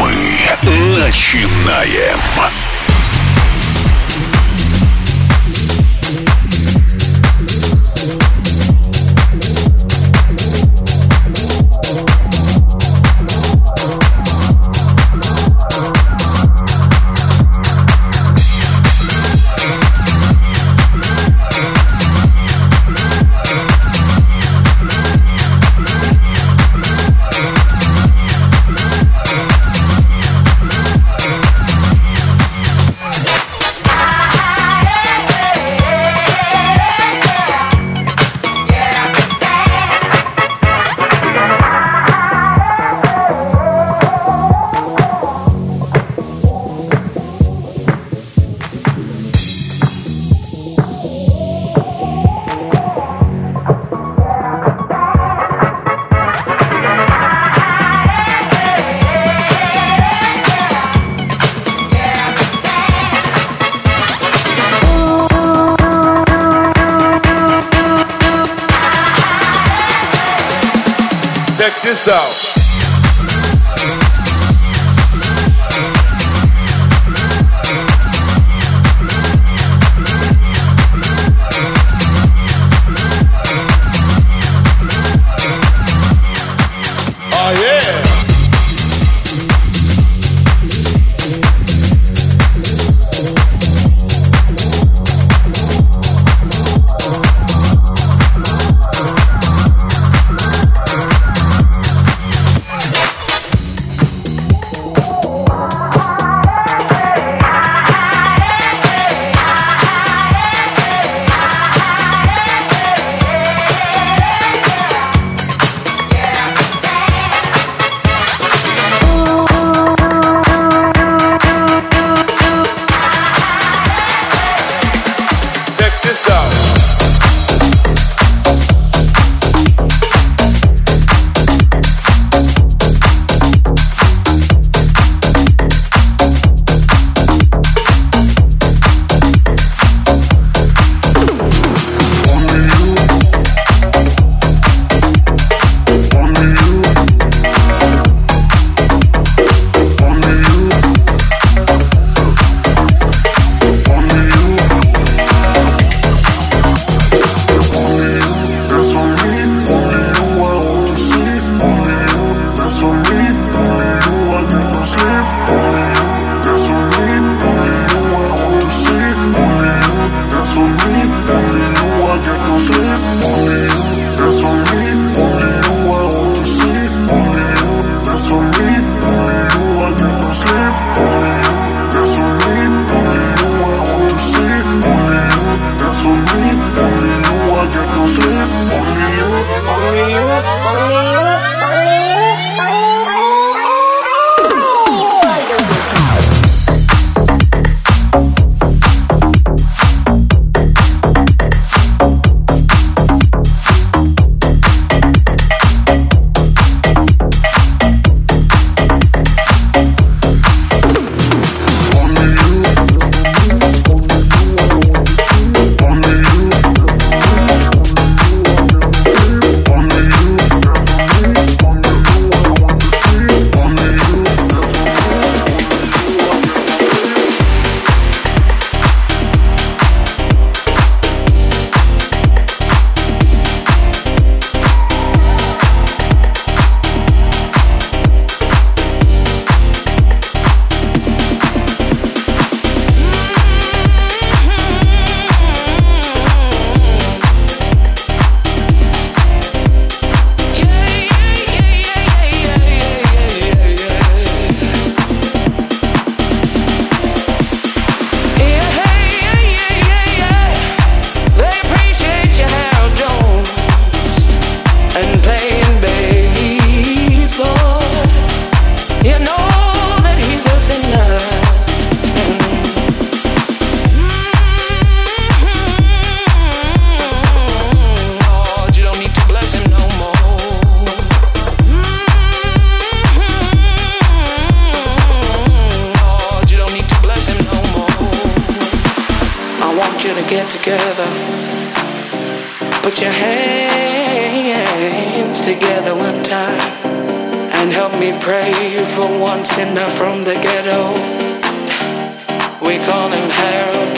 Мы начинаем. Out.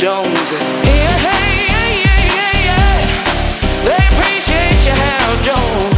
Jones. Yeah, hey, yeah, yeah, yeah, yeah. They appreciate you, Hal Jones.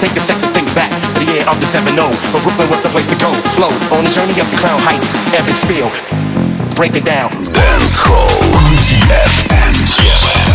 Take a second, think back. The year of the 7 0. But Brooklyn was the place to go. Flow on the journey up the crown heights, spiel. Break it down. Dance Hall DFM. DFM.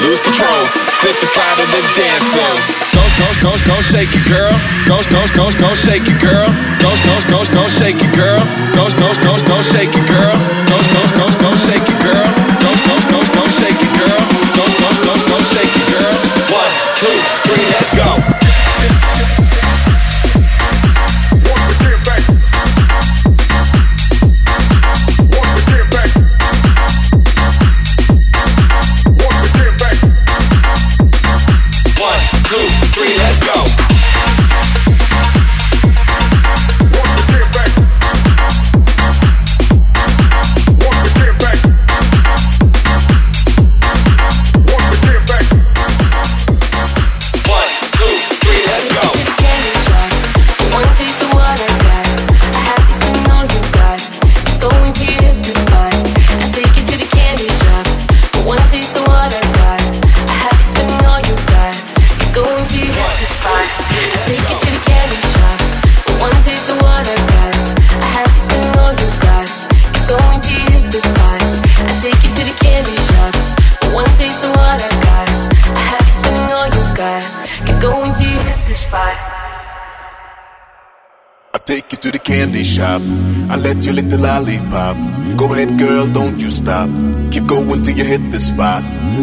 Lose control, slip and slide on the dance floor. Go, go, go, go, shake it, girl. Go, go, go, go, shake it, girl. Go, go, go, go, shake it, girl. Go, go, go,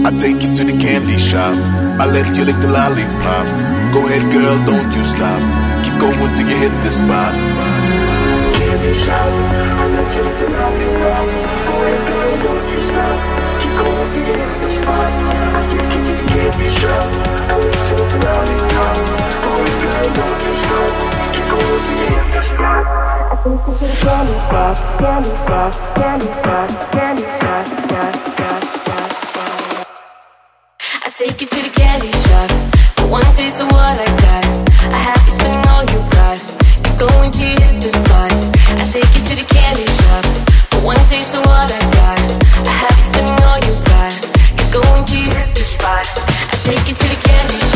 I take you to the candy shop. I let you lick the lollipop. Go ahead, girl, don't you stop. Keep going till you hit the spot. Candy shop. I let you lick the lollipop. Go ahead, girl, don't you stop. Keep going till you hit the spot. I take you to the candy shop. I let you lick the lollipop. Go ahead, girl, don't you stop. Keep going till you hit the spot. Candy pop, candy pop, take you to the candy shop. For one taste of what I got. I have you spending all you got. You're going to hit the spot. I take you to the candy shop. For one taste of what I got. I have you spending all you got. You're going to hit the spot. I take you to the candy shop.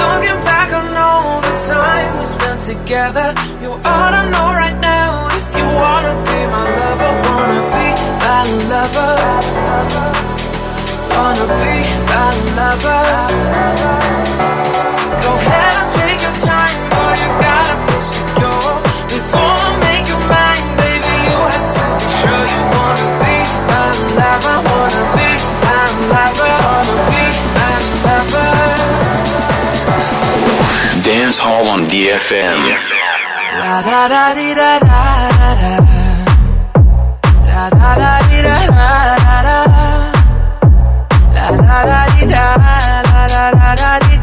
Looking back on all the time we spent together, you ought to know right now if you wanna be my lover, wanna be my lover, wanna be my lover. Go ahead and take your time, boy, you Dance Hall on DFM. La. La. La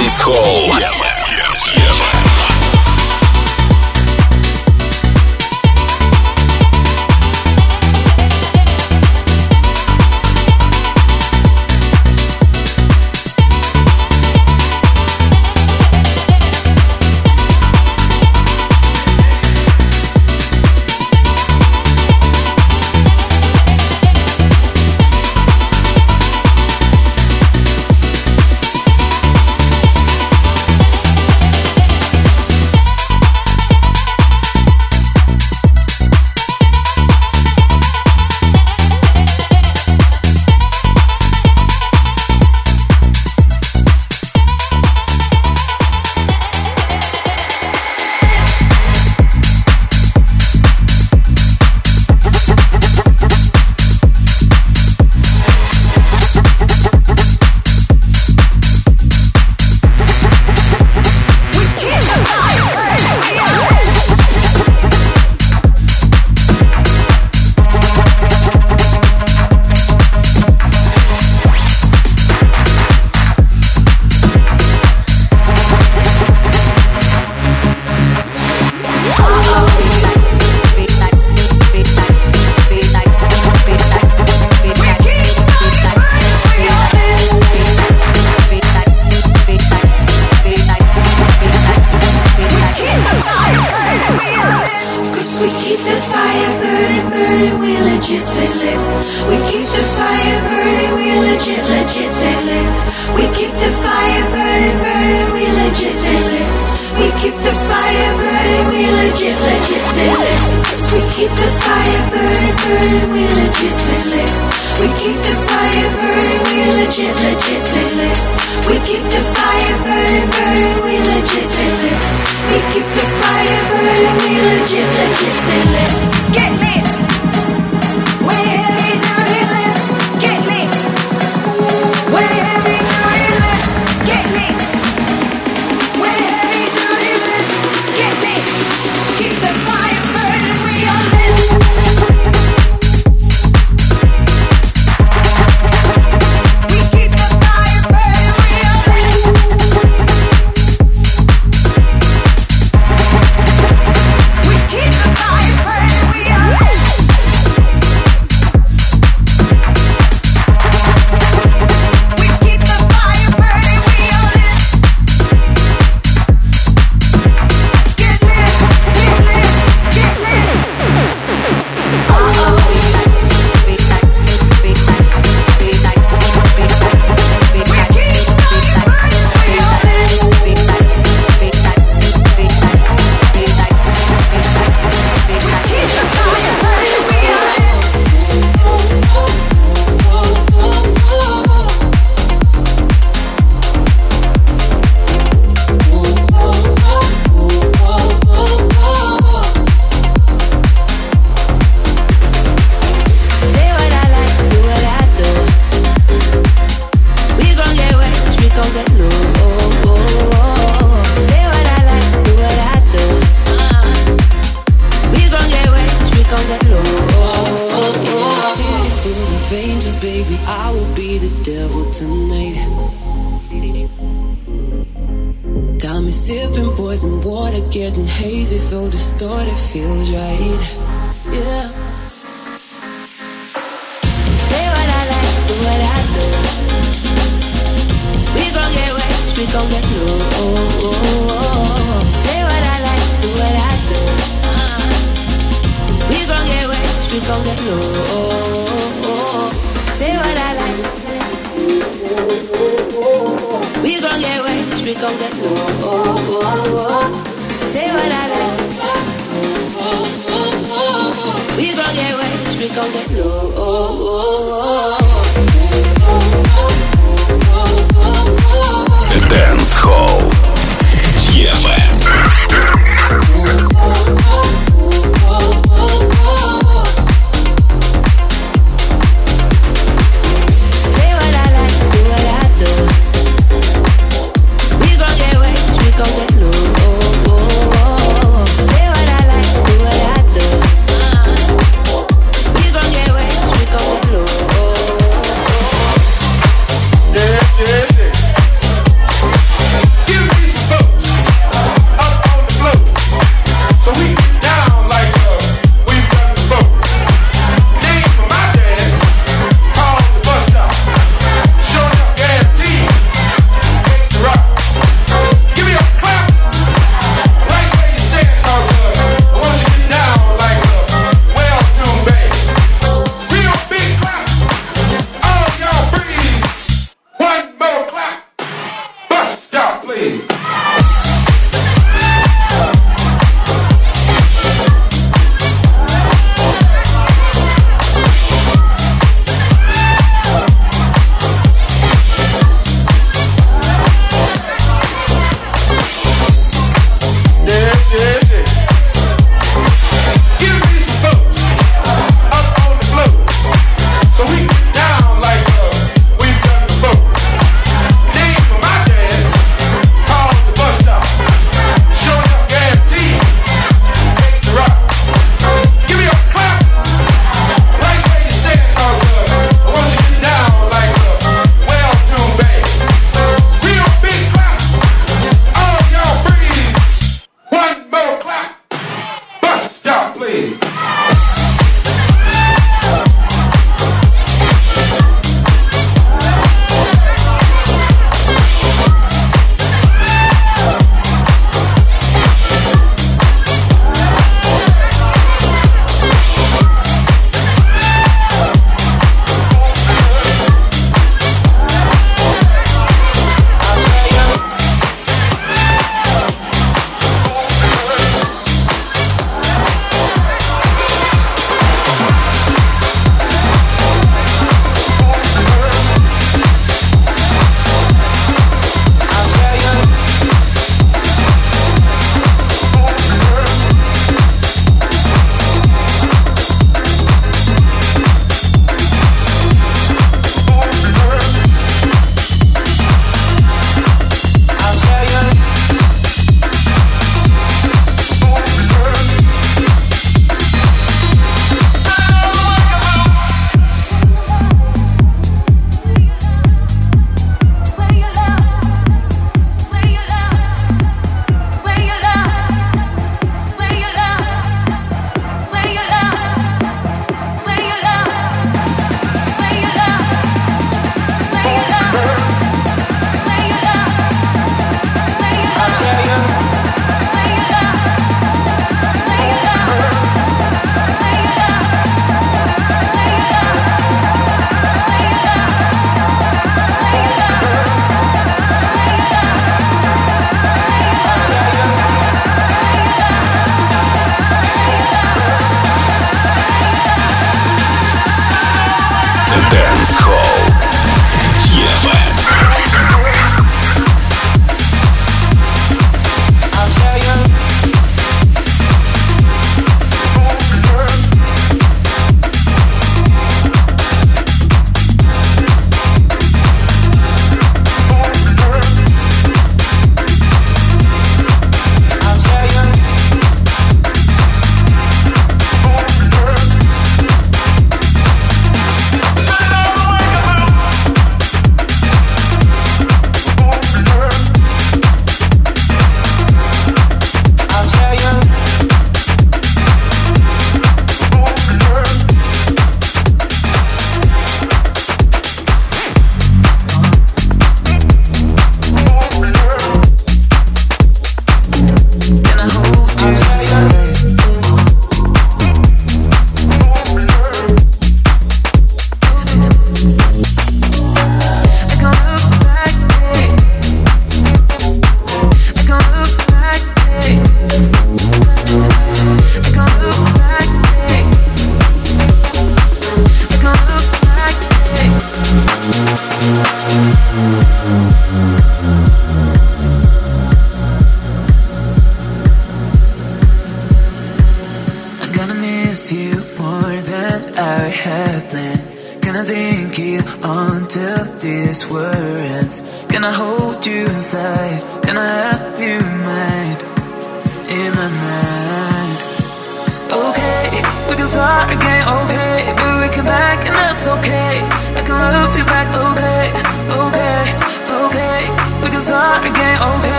Dance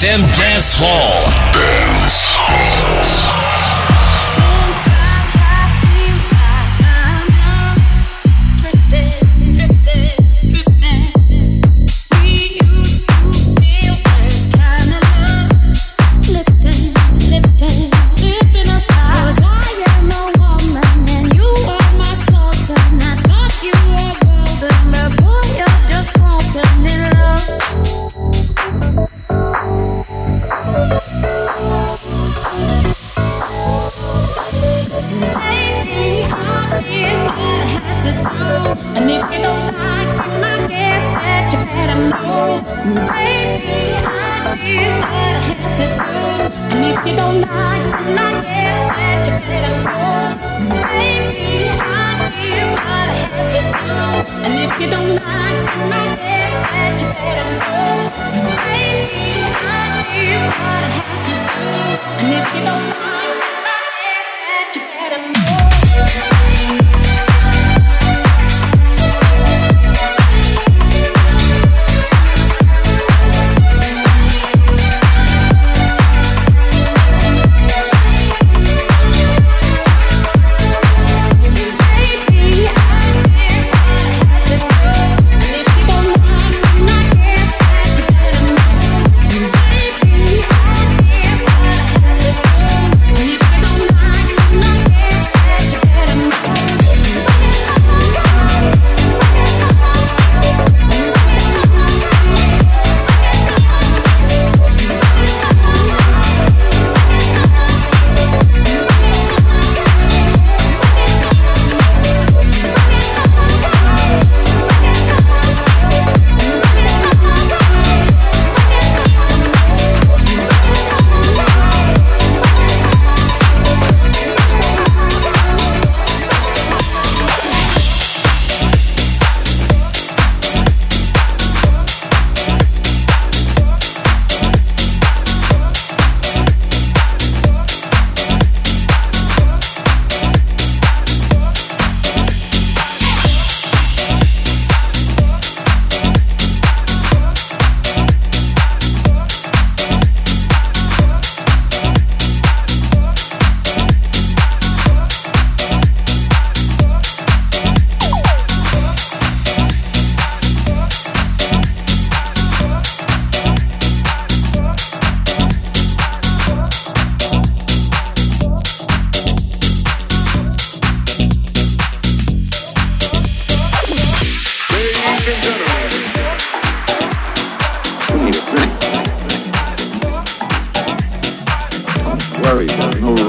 DFM Dance Hall.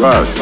Rush.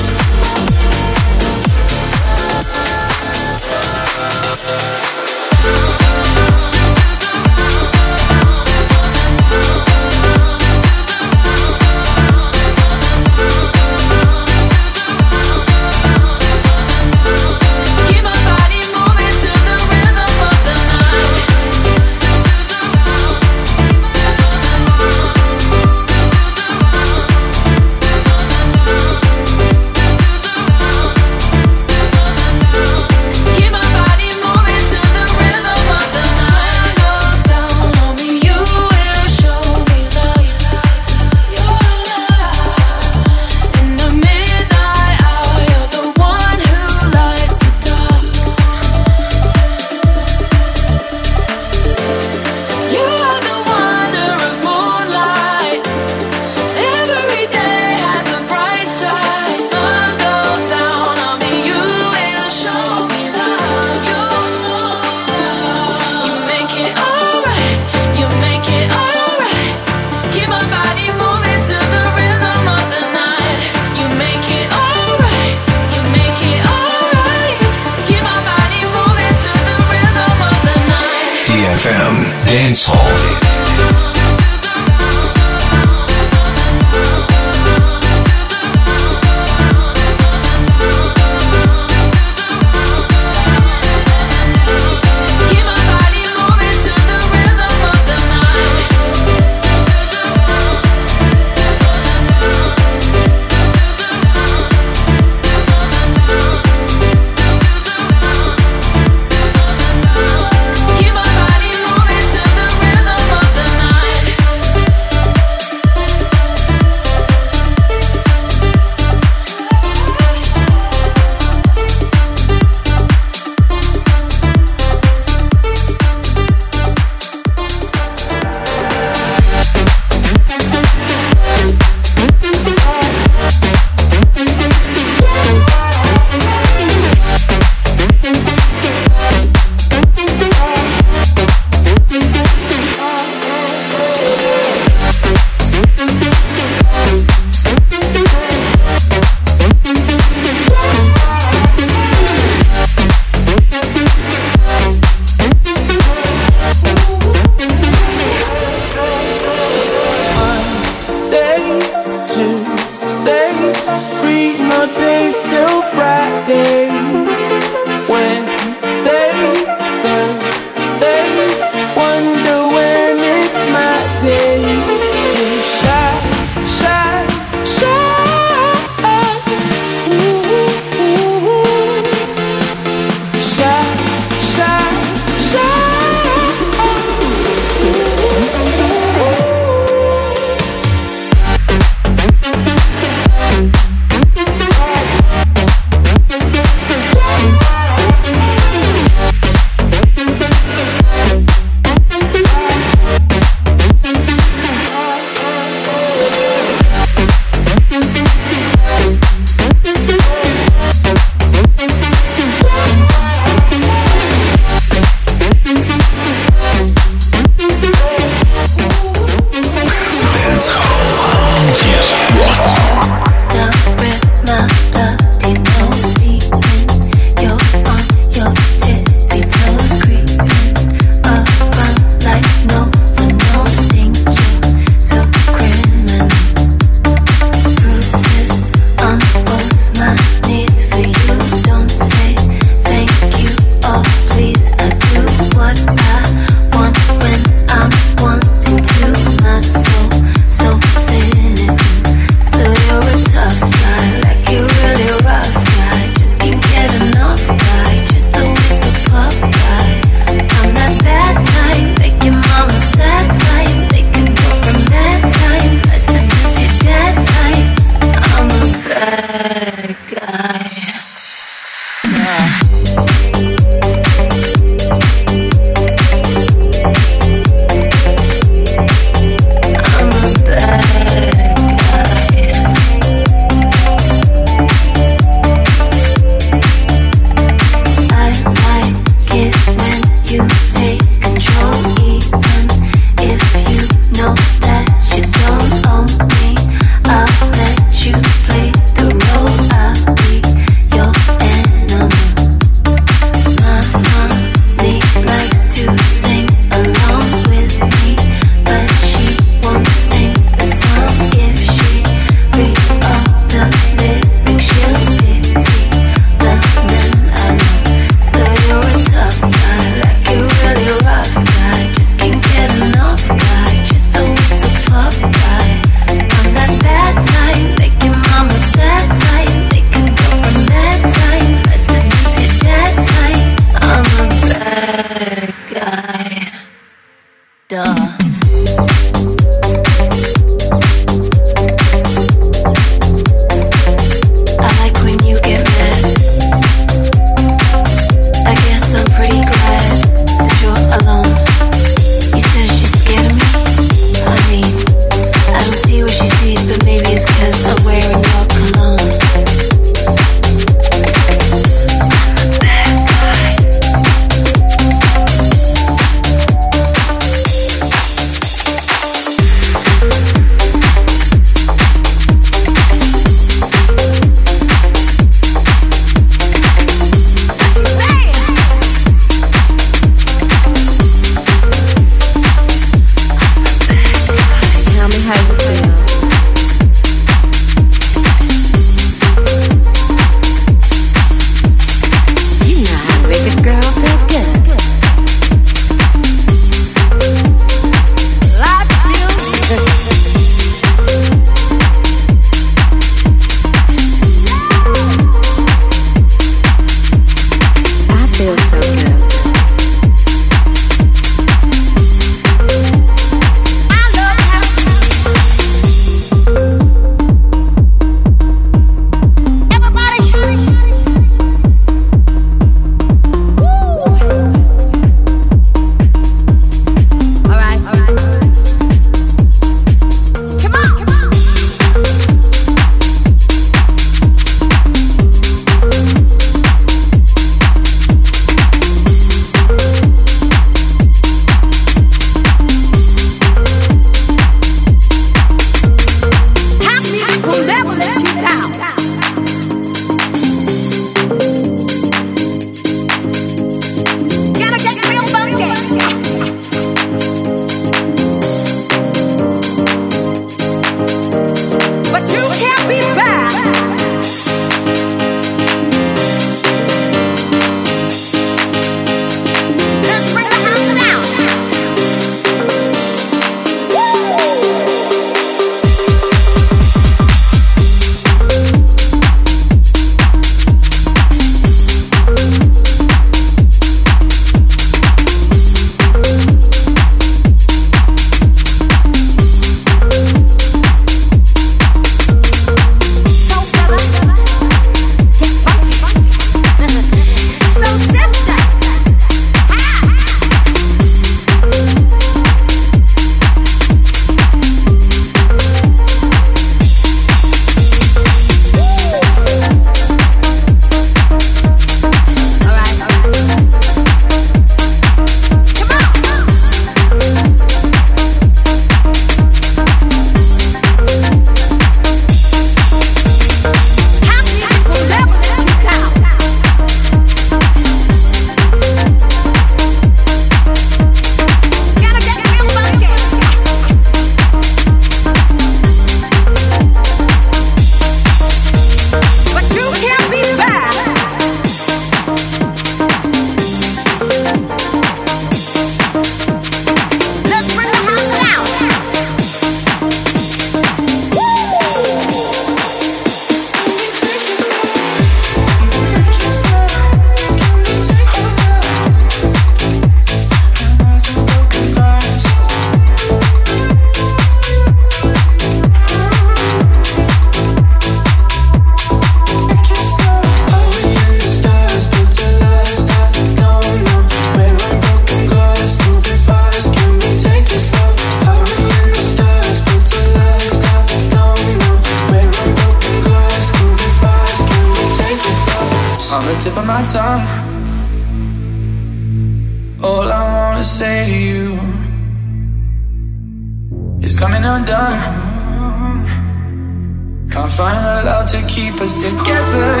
Can't find the love to keep us together.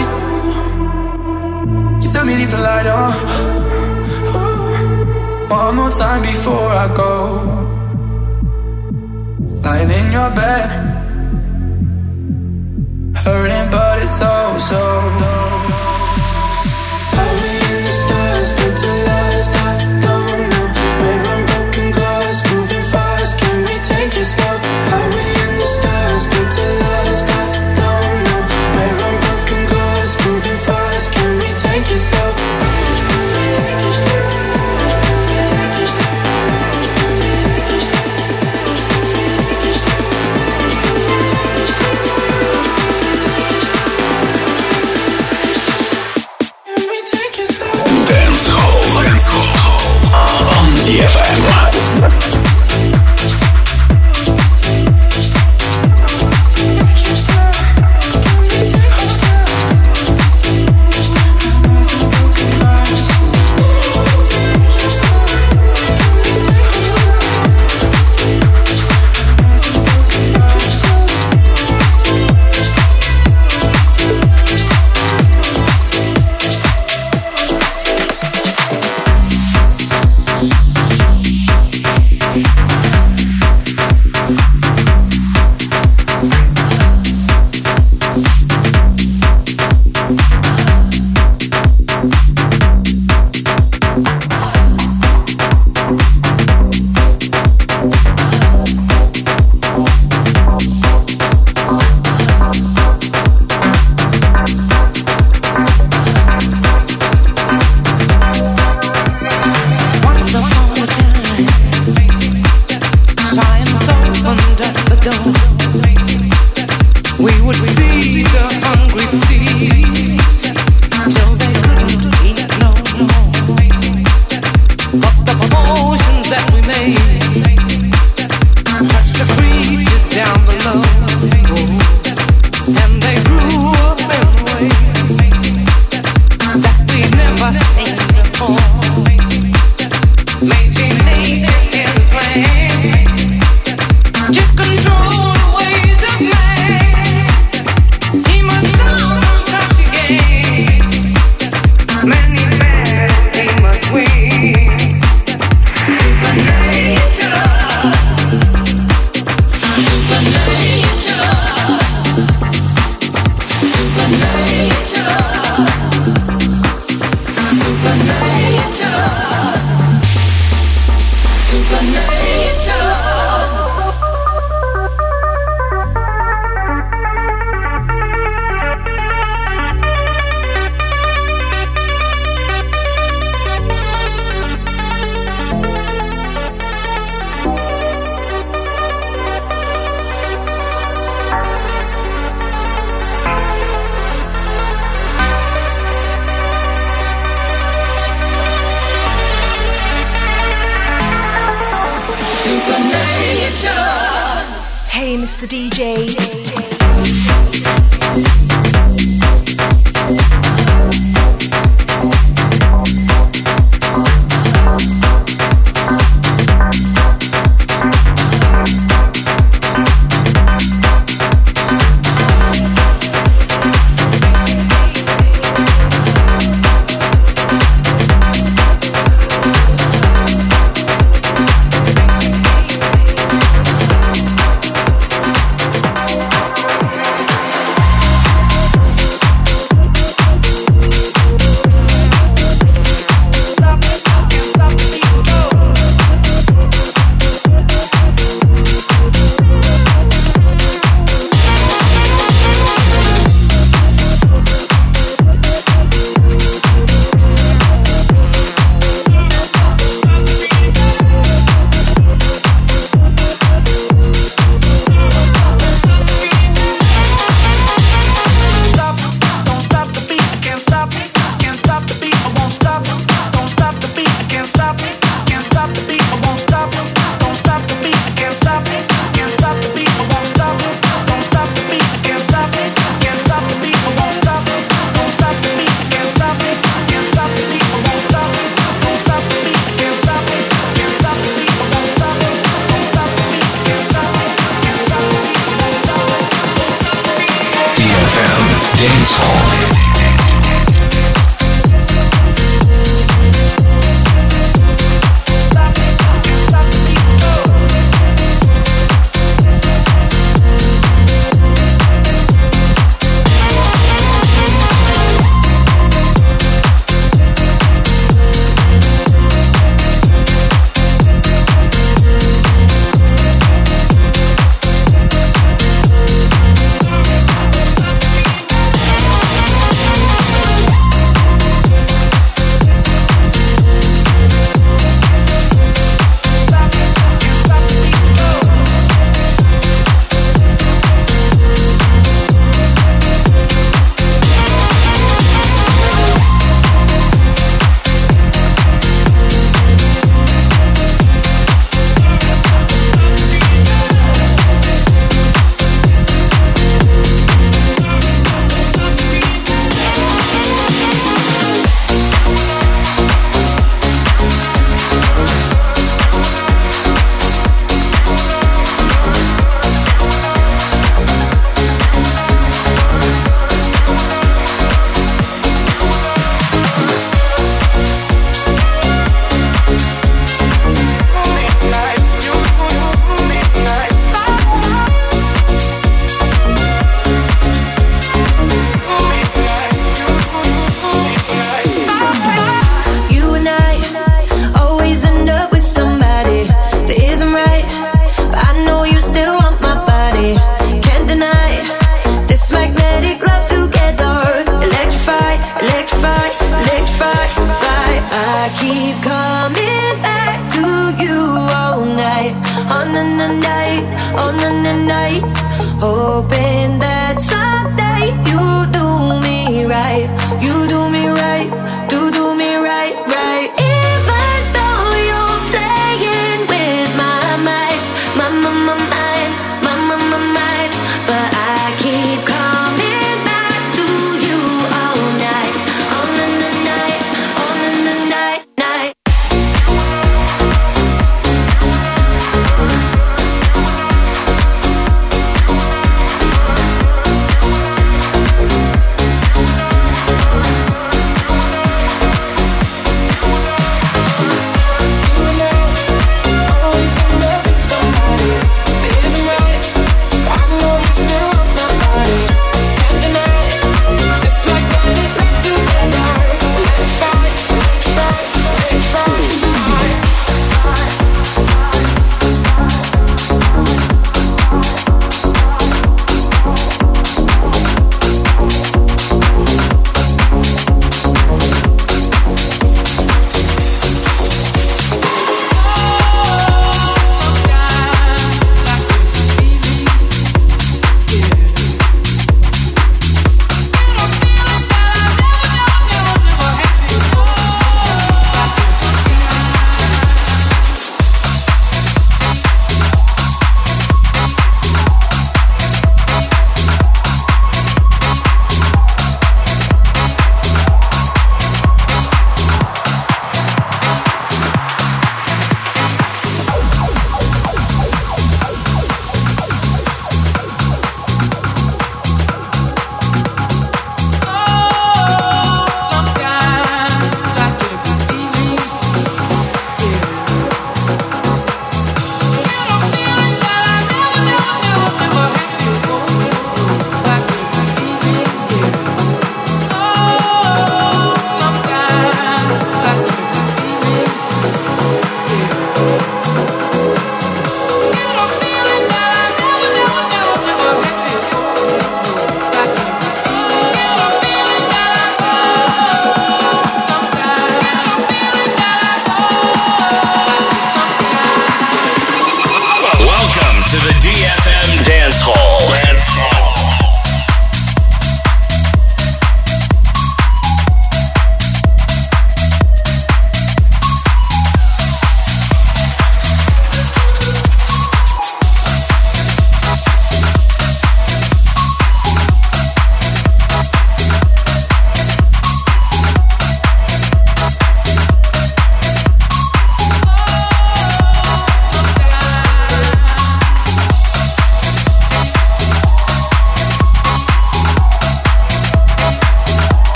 You tell me leave the light on. One more time before I go. Lying in your bed. Hurting, but it's oh so. Only in the stars, but to love.